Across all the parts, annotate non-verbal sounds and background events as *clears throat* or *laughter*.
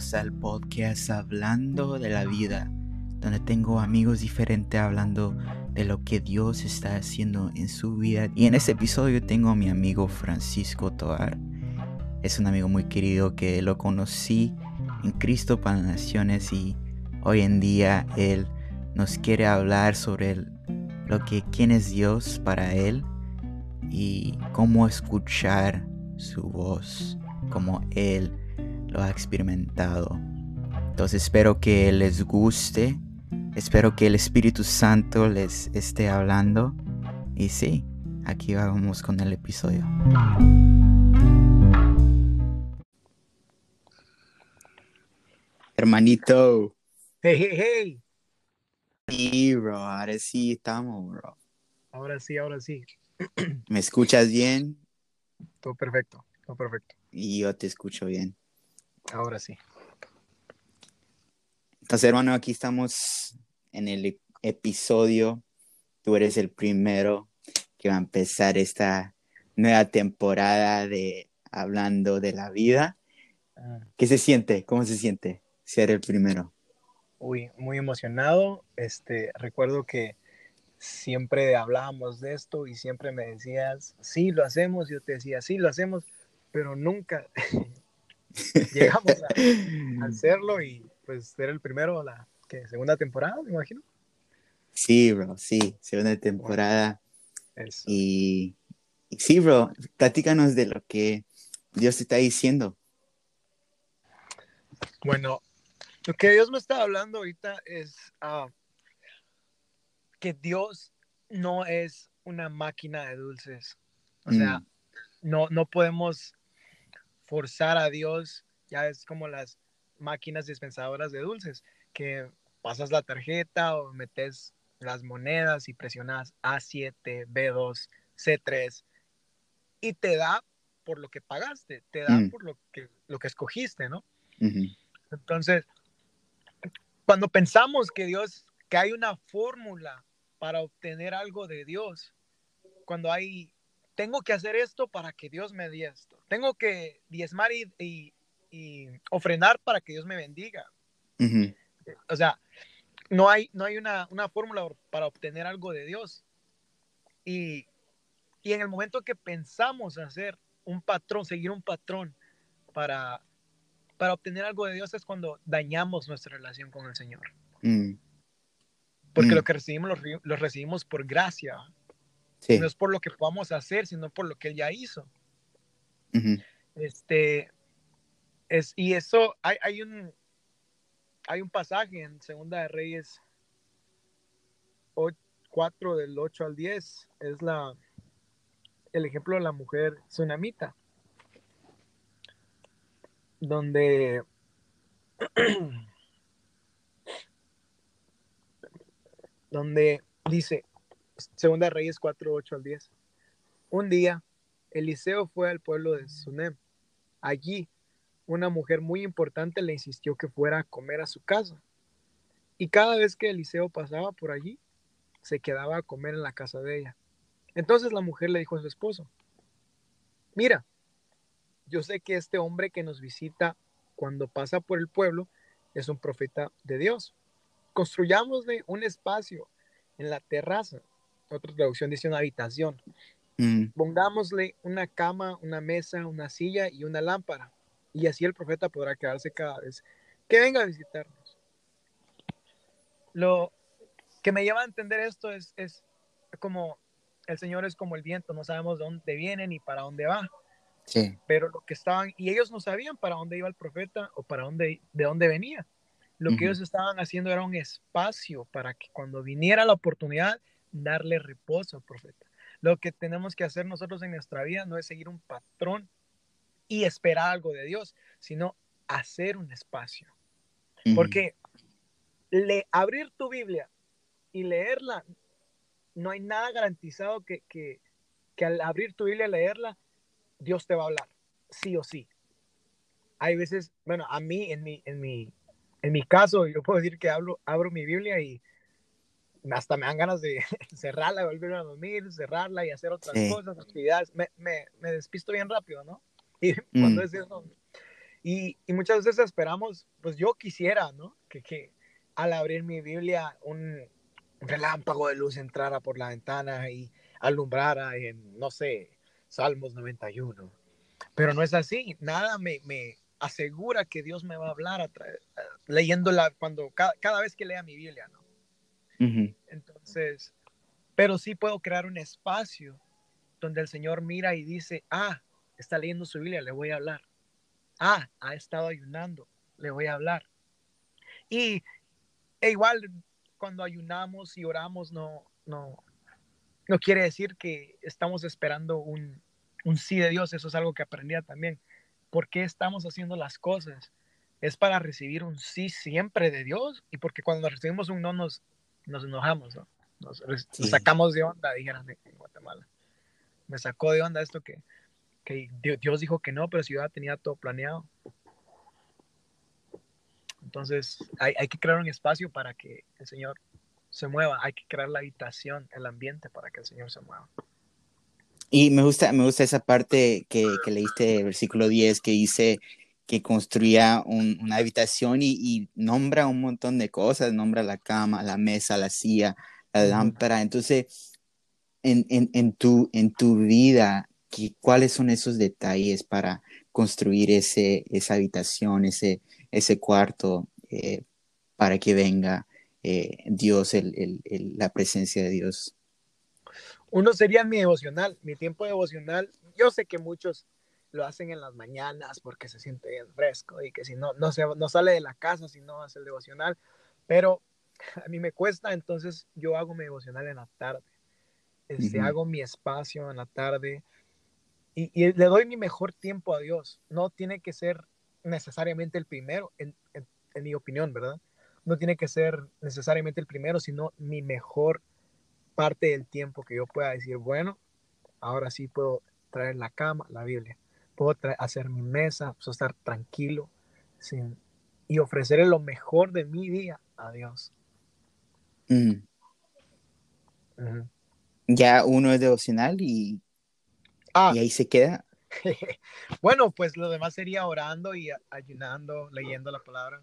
al podcast Hablando de la Vida, donde tengo amigos diferentes hablando de lo que Dios está haciendo en su vida. Y en este episodio tengo a mi amigo Francisco Toar. Es un amigo muy querido que lo conocí en Cristo para Naciones y hoy en día él nos quiere hablar sobre lo que quién es Dios para él y cómo escuchar su voz, como él lo ha experimentado. Entonces espero que les guste, espero que el Espíritu Santo les esté hablando y sí, aquí vamos con el episodio. Hermanito. Hey, hey, hey. Sí, bro, ahora sí estamos, bro. Ahora sí, ahora sí. ¿Me escuchas bien? Todo perfecto, todo perfecto. Y yo te escucho bien. Ahora sí. Entonces, hermano, aquí estamos en el episodio. Tú eres el primero que va a empezar esta nueva temporada de Hablando de la Vida. Ah. ¿Qué se siente? ¿Cómo se siente ser el primero? Uy, muy emocionado. Este, recuerdo que siempre hablábamos de esto y siempre me decías, sí, lo hacemos. Yo te decía, sí, lo hacemos, pero nunca *laughs* *laughs* llegamos a, a *laughs* hacerlo y pues ser el primero, la ¿qué, segunda temporada, me imagino. Sí, bro, sí, segunda temporada. Eso. Y, y sí, bro, platícanos de lo que Dios te está diciendo. Bueno, lo que Dios me está hablando ahorita es ah, que Dios no es una máquina de dulces. O sea, Mm. no, no podemos forzar a Dios, ya es como las máquinas dispensadoras de dulces, que pasas la tarjeta o metes las monedas y presionas A7, B2, C3 y te da por lo que pagaste, te da Mm. por lo que, lo que escogiste, ¿no? Entonces, cuando pensamos que Dios, que hay una fórmula para obtener algo de Dios, cuando hay, tengo que hacer esto para que Dios me dé esto, tengo que diezmar y, y, y ofrendar para que Dios me bendiga. ujú, O sea, no hay, no hay una, una fórmula para obtener algo de Dios. Y, y en el momento que pensamos hacer un patrón, seguir un patrón para, para obtener algo de Dios es cuando dañamos nuestra relación con el Señor. mm, Porque Mm. lo que recibimos lo, lo recibimos por gracia. Sí. No es por lo que podamos hacer, sino por lo que Él ya hizo. Este, es, y eso, hay, hay, un, hay un pasaje en Segunda de Reyes 4 del 8 al 10, es la, el ejemplo de la mujer tsunamita, donde *clears throat* donde dice, Segunda Reyes 4, 8 al 10, un día Eliseo fue al pueblo de Sunem. Allí, una mujer muy importante le insistió que fuera a comer a su casa. Y cada vez que Eliseo pasaba por allí, se quedaba a comer en la casa de ella. Entonces la mujer le dijo a su esposo, mira, yo sé que este hombre que nos visita cuando pasa por el pueblo es un profeta de Dios. Construyámosle un espacio en la terraza. Otra traducción dice una habitación mm, pongámosle una cama, una mesa, una silla y una lámpara. Y así el profeta podrá quedarse cada vez que venga a visitarnos. Lo que me lleva a entender esto es, es como el Señor es como el viento, no sabemos de dónde viene ni para dónde va, Sí. pero lo que estaban, y ellos no sabían para dónde iba el profeta o para dónde, de dónde venía. Lo Ujú. que ellos estaban haciendo era un espacio para que cuando viniera la oportunidad, darle reposo profeta. Lo que tenemos que hacer nosotros en nuestra vida no es seguir un patrón y esperar algo de Dios, sino hacer un espacio. Porque le, abrir tu Biblia y leerla, no hay nada garantizado que, que, que al abrir tu Biblia y leerla, Dios te va a hablar, sí o sí. Hay veces, bueno, a mí, en mi, en mi, en mi caso, yo puedo decir que hablo, abro mi Biblia y hasta me dan ganas de *laughs* cerrarla, volver a dormir, cerrarla y hacer otras Sí. cosas, actividades. Me, me, me despisto bien rápido, ¿no? *laughs* Y cuando Mm. es eso. Y, y, muchas veces esperamos, pues yo quisiera, ¿no? Que, que al abrir mi Biblia un relámpago de luz entrara por la ventana y alumbrara en, no sé, Salmos 91. Pero no es así. Nada me, me asegura que Dios me va a hablar a través, leyéndola cuando cada, cada, vez que lea mi Biblia, ¿no? Entonces, pero sí puedo crear un espacio donde el Señor mira y dice, ah, está leyendo su Biblia, le voy a hablar. Ah, ha estado ayunando, le voy a hablar. Y e igual cuando ayunamos y oramos no, no, no quiere decir que estamos esperando un, un sí de Dios. Eso es algo que aprendía también. ¿Por qué estamos haciendo las cosas? Es para recibir un sí siempre de Dios y porque cuando recibimos un no nos, nos enojamos, ¿no? Nos, sacamos de onda, dijeron en Guatemala. Me sacó de onda esto que, que Dios dijo que no, pero si yo ya tenía todo planeado. Entonces hay, hay, que crear un espacio para que el Señor se mueva, hay que crear la habitación, el ambiente para que el Señor se mueva. Y me gusta, me gusta esa parte que, que leíste, versículo 10, que dice que construía una habitación y, y, nombra un montón de cosas, nombra la cama, la mesa, la silla, la lámpara. Entonces, en, en, en, tu, en tu vida, ¿qué, ¿cuáles son esos detalles para construir ese, esa habitación, ese, ese cuarto, eh, para que venga eh, Dios, el, el, la presencia de Dios? Uno sería mi devocional, mi tiempo devocional. Yo sé que muchos lo hacen en las mañanas porque se siente bien fresco y que si no, no, se, no sale de la casa si no hace el devocional, pero *laughs* a mí me cuesta, entonces yo hago mi devocional en la tarde. Este, Hago mi espacio en la tarde y, y, le doy mi mejor tiempo a Dios. No tiene que ser necesariamente el primero, en, en, en mi opinión, ¿verdad? No tiene que ser necesariamente el primero, sino mi mejor parte del tiempo que yo pueda decir, bueno, ahora sí puedo traer la cama, la Biblia, puedo hacer mi mesa, puedo estar tranquilo sin, y ofrecerle lo mejor de mi día a Dios. Mm. Ya uno es devocional y, ah. y ahí se queda. *laughs* bueno, pues lo demás sería orando y ayunando, leyendo la palabra.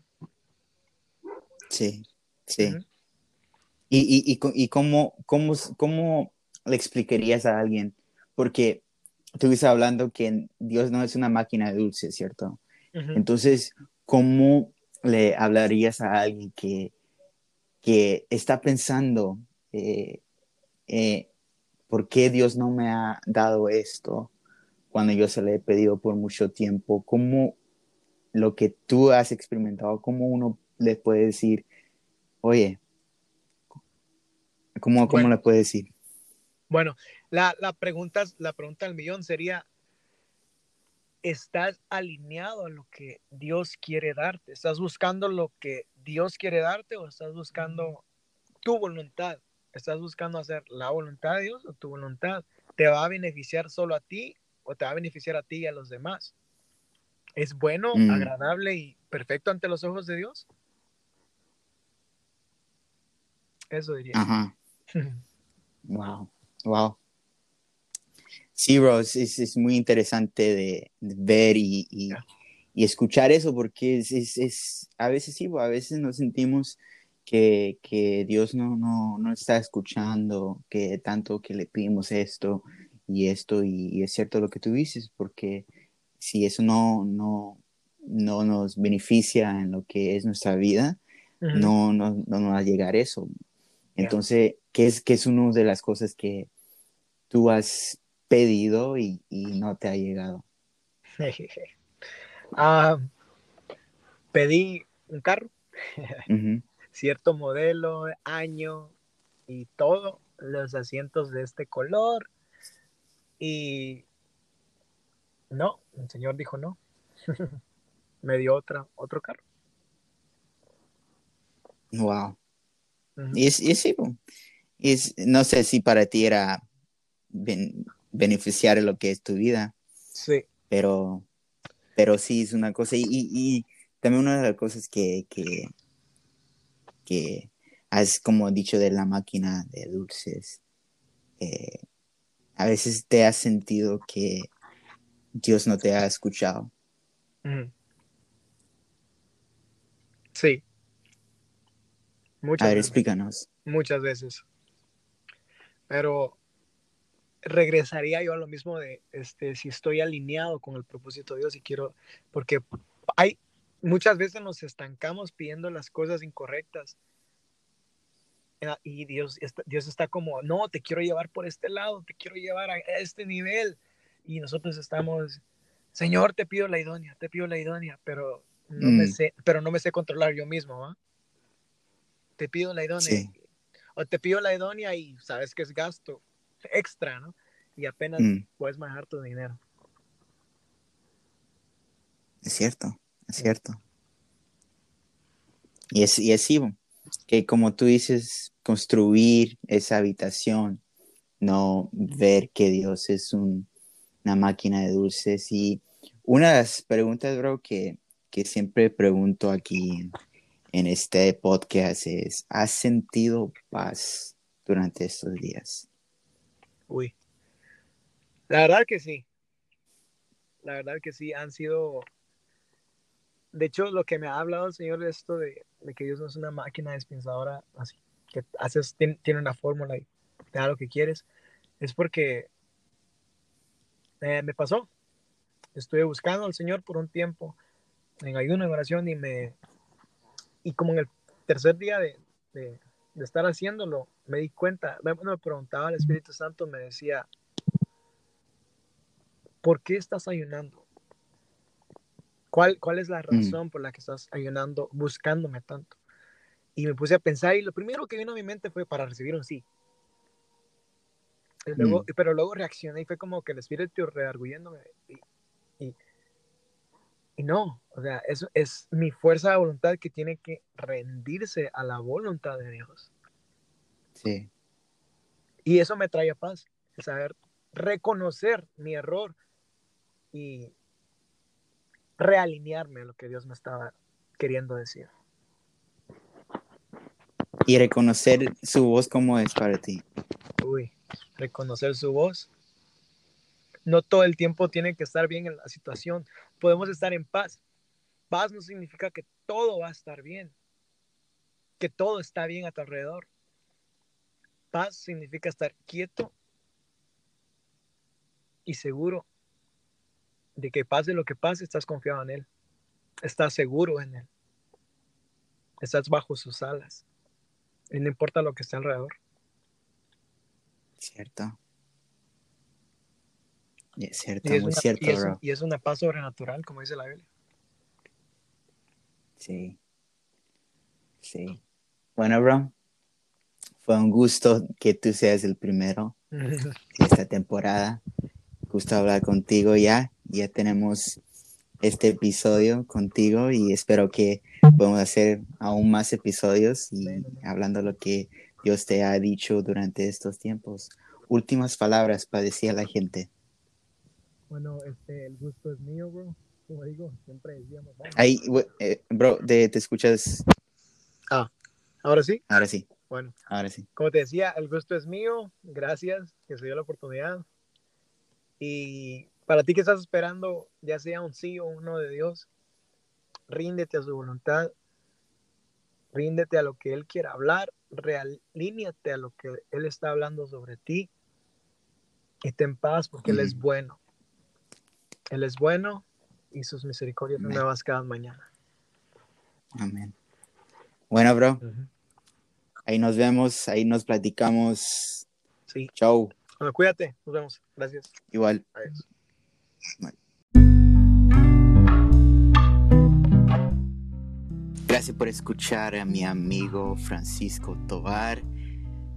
Sí, sí. ¿Y, y, y, y cómo, cómo, cómo, le explicarías a alguien? Porque estuviste hablando que Dios no es una máquina de dulce, ¿cierto? Entonces, ¿cómo le hablarías a alguien que, que está pensando, eh, eh, ¿por qué Dios no me ha dado esto cuando yo se le he pedido por mucho tiempo? ¿Cómo lo que tú has experimentado, cómo uno le puede decir, oye, ¿Cómo, cómo le puede decir? Bueno, la, la, pregunta, la pregunta del millón sería, ¿estás alineado a lo que Dios quiere darte? ¿Estás buscando lo que Dios quiere darte o estás buscando tu voluntad? ¿Estás buscando hacer la voluntad de Dios o tu voluntad? ¿Te va a beneficiar solo a ti o te va a beneficiar a ti y a los demás? ¿Es bueno, mm. agradable y perfecto ante los ojos de Dios? Eso diría. Ajá. *laughs* wow, wow. Sí, Rose, es, muy interesante de, ver y, y, escuchar eso porque es, es, a veces sí, a veces nos sentimos que, que Dios no, no, no, está escuchando, que tanto que le pedimos esto y esto, y, es cierto lo que tú dices, porque si eso no, no, no nos beneficia en lo que es nuestra vida, no, no, no nos va a llegar eso. Entonces, ¿qué es, qué es una de las cosas que tú has pedido y, y no te ha llegado? *laughs* Ah, pedí un carro, cierto modelo, año y todo, los asientos de este color. Y no, el señor dijo no. *laughs* Me dio otra, otro carro. Wow. Y es, es, es, no sé si para ti era beneficiar lo que es tu vida. Sí. Pero, pero sí es una cosa. Y, y, también una de las cosas que, que, que has como dicho de la máquina de dulces, eh, a veces te has sentido que Dios no te ha escuchado. Sí. Muchas a ver, explícanos. Muchas veces. Pero regresaría yo a lo mismo de este, si estoy alineado con el propósito de Dios y quiero, porque hay muchas veces nos estancamos pidiendo las cosas incorrectas y Dios, Dios está como, no, te quiero llevar por este lado, te quiero llevar a este nivel y nosotros estamos, Señor, te pido la idónea, te pido la idónea, pero no me mm. sé, pero no me sé controlar yo mismo, ¿va? Te pido la idónea. O te pido la idónea y sabes que es gasto extra, ¿no? Y apenas mm. puedes manejar tu dinero. Es cierto, es cierto. Y es, y es que como tú dices, construir esa habitación, no ver que Dios es un, una máquina de dulces. Y una de las preguntas, bro, que, que siempre pregunto aquí en este podcast es, ¿has sentido paz durante estos días? Uy, la verdad que sí. La verdad que sí, han sido... De hecho, lo que me ha hablado el Señor de esto de, que Dios no es una máquina dispensadora, así, que haces, tiene, una fórmula y te da lo que quieres, es porque eh, me pasó. Estuve buscando al Señor por un tiempo en ayuno, en oración y me... Y como en el tercer día de, de estar haciéndolo, me di cuenta, me, me preguntaba el Espíritu Santo, me decía, ¿por qué estás ayunando? ¿Cuál, cuál es la mm. razón por la que estás ayunando, buscándome tanto? Y me puse a pensar y lo primero que vino a mi mente fue para recibir un sí. Luego, mm. Pero luego reaccioné y fue como que el espíritu rearguyéndome. Y, y, no, o sea, eso es mi fuerza de voluntad que tiene que rendirse a la voluntad de Dios. Sí. Y eso me trae paz, saber reconocer mi error, y realinearme a lo que Dios me estaba queriendo decir. Y reconocer su voz como es para ti. Uy, reconocer su voz. No todo el tiempo tiene que estar bien en la situación. Podemos estar en paz. Paz no significa que todo va a estar bien, que todo está bien a tu alrededor. Paz significa estar quieto y seguro de que pase lo que pase, estás confiado en Él. Estás seguro en Él. Estás bajo sus alas. Y no importa lo que esté alrededor. Cierto. Y es cierto, muy cierto, y es, bro. Y es una paz sobrenatural, como dice la Biblia. Sí. Sí. Bueno, bro. Fue un gusto que tú seas el primero de esta *laughs* temporada. Gusto hablar contigo ya ya tenemos este episodio contigo y espero que podamos hacer aún más episodios y hablando lo que Dios te ha dicho durante estos tiempos. Últimas palabras para decir a la gente. Bueno, este, el gusto es mío, bro. Como digo, siempre decíamos. Ahí, eh, bro, te, te escuchas. Ah, ahora sí. Ahora sí. Bueno, ahora sí. Como te decía, el gusto es mío. Gracias que se dio la oportunidad. Y para ti que estás esperando, ya sea un sí o un no de Dios, ríndete a su voluntad, ríndete a lo que Él quiera hablar, realíñate a lo que Él está hablando sobre ti y ten paz porque Él es bueno. Él es bueno y sus misericordias son nuevas cada mañana. Amén. Bueno, bro. Ahí nos vemos, ahí nos platicamos. Sí. Chau. Bueno, cuídate, nos vemos. Gracias. Igual. Gracias por escuchar a mi amigo Francisco Tobar.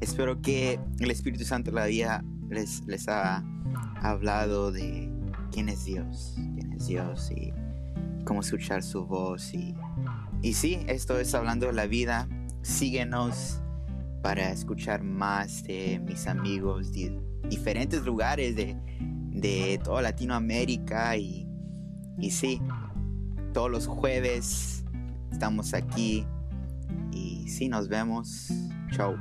Espero que el Espíritu Santo la día les, les ha hablado de quién es Dios, quién es Dios y cómo escuchar su voz. Y, y sí, esto es hablando de la vida. Síguenos para escuchar más de mis amigos de diferentes lugares de de toda Latinoamérica y, y sí, todos los jueves estamos aquí y sí, nos vemos. Chau.